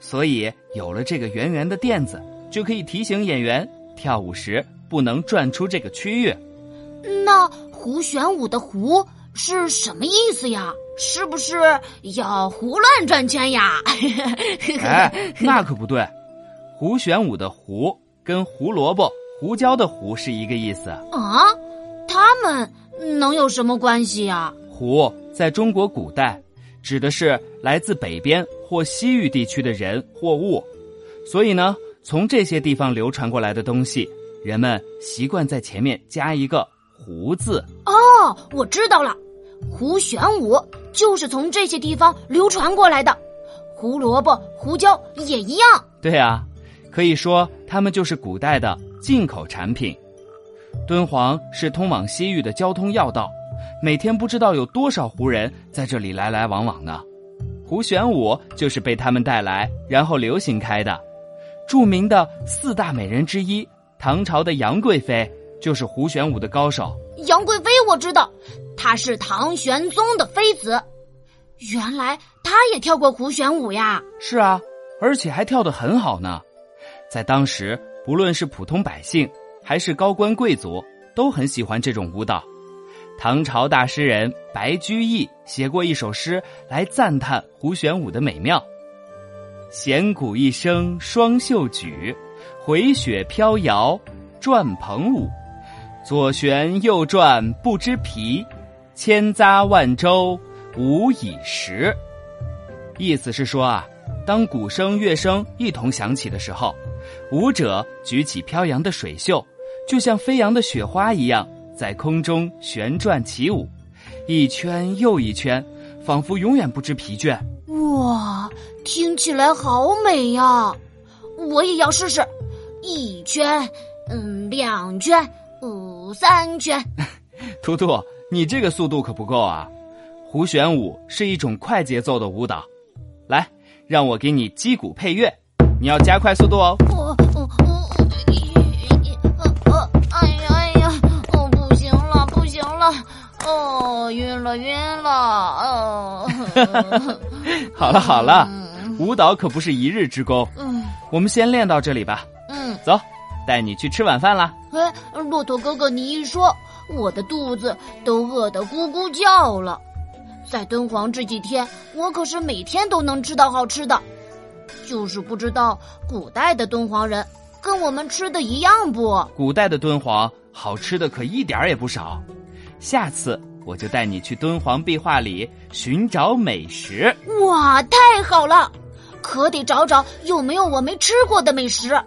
所以有了这个圆圆的垫子，就可以提醒演员跳舞时不能转出这个区域。那胡旋舞的“胡”是什么意思呀？是不是要胡乱转圈呀？哎，那可不对，胡旋舞的“胡”跟胡萝卜、胡椒的“胡”是一个意思啊。他们能有什么关系呀？胡在中国古代指的是来自北边或西域地区的人或物，所以呢，从这些地方流传过来的东西，人们习惯在前面加一个“胡”字。哦，我知道了，胡旋舞就是从这些地方流传过来的，胡萝卜、胡椒也一样。对啊，可以说它们就是古代的进口产品。敦煌是通往西域的交通要道，每天不知道有多少胡人在这里来来往往呢。胡旋舞就是被他们带来，然后流行开的。著名的四大美人之一，唐朝的杨贵妃就是胡旋舞的高手。杨贵妃我知道，她是唐玄宗的妃子。原来她也跳过胡旋舞呀？是啊，而且还跳得很好呢。在当时，不论是普通百姓。还是高官贵族都很喜欢这种舞蹈。唐朝大诗人白居易写过一首诗来赞叹胡旋舞的美妙：“弦鼓一声双袖举，回雪飘摇转蓬舞。左旋右转不知疲，千匝万周无已时。”意思是说啊，当鼓声、乐声一同响起的时候，舞者举起飘扬的水袖。就像飞扬的雪花一样，在空中旋转起舞，一圈又一圈，仿佛永远不知疲倦。哇，听起来好美呀！我也要试试，一圈，嗯，两圈，嗯，三圈。图图，你这个速度可不够啊！胡旋舞是一种快节奏的舞蹈，来，让我给你击鼓配乐，你要加快速度哦。晕了晕了，哦，好了好了，舞蹈可不是一日之功，嗯，我们先练到这里吧，嗯，走，带你去吃晚饭啦。哎，骆驼哥哥，你一说，我的肚子都饿得咕咕叫了。在敦煌这几天，我可是每天都能吃到好吃的，就是不知道古代的敦煌人跟我们吃的一样不？古代的敦煌好吃的可一点儿也不少，下次。我就带你去敦煌壁画里寻找美食。哇，太好了！可得找找有没有我没吃过的美食。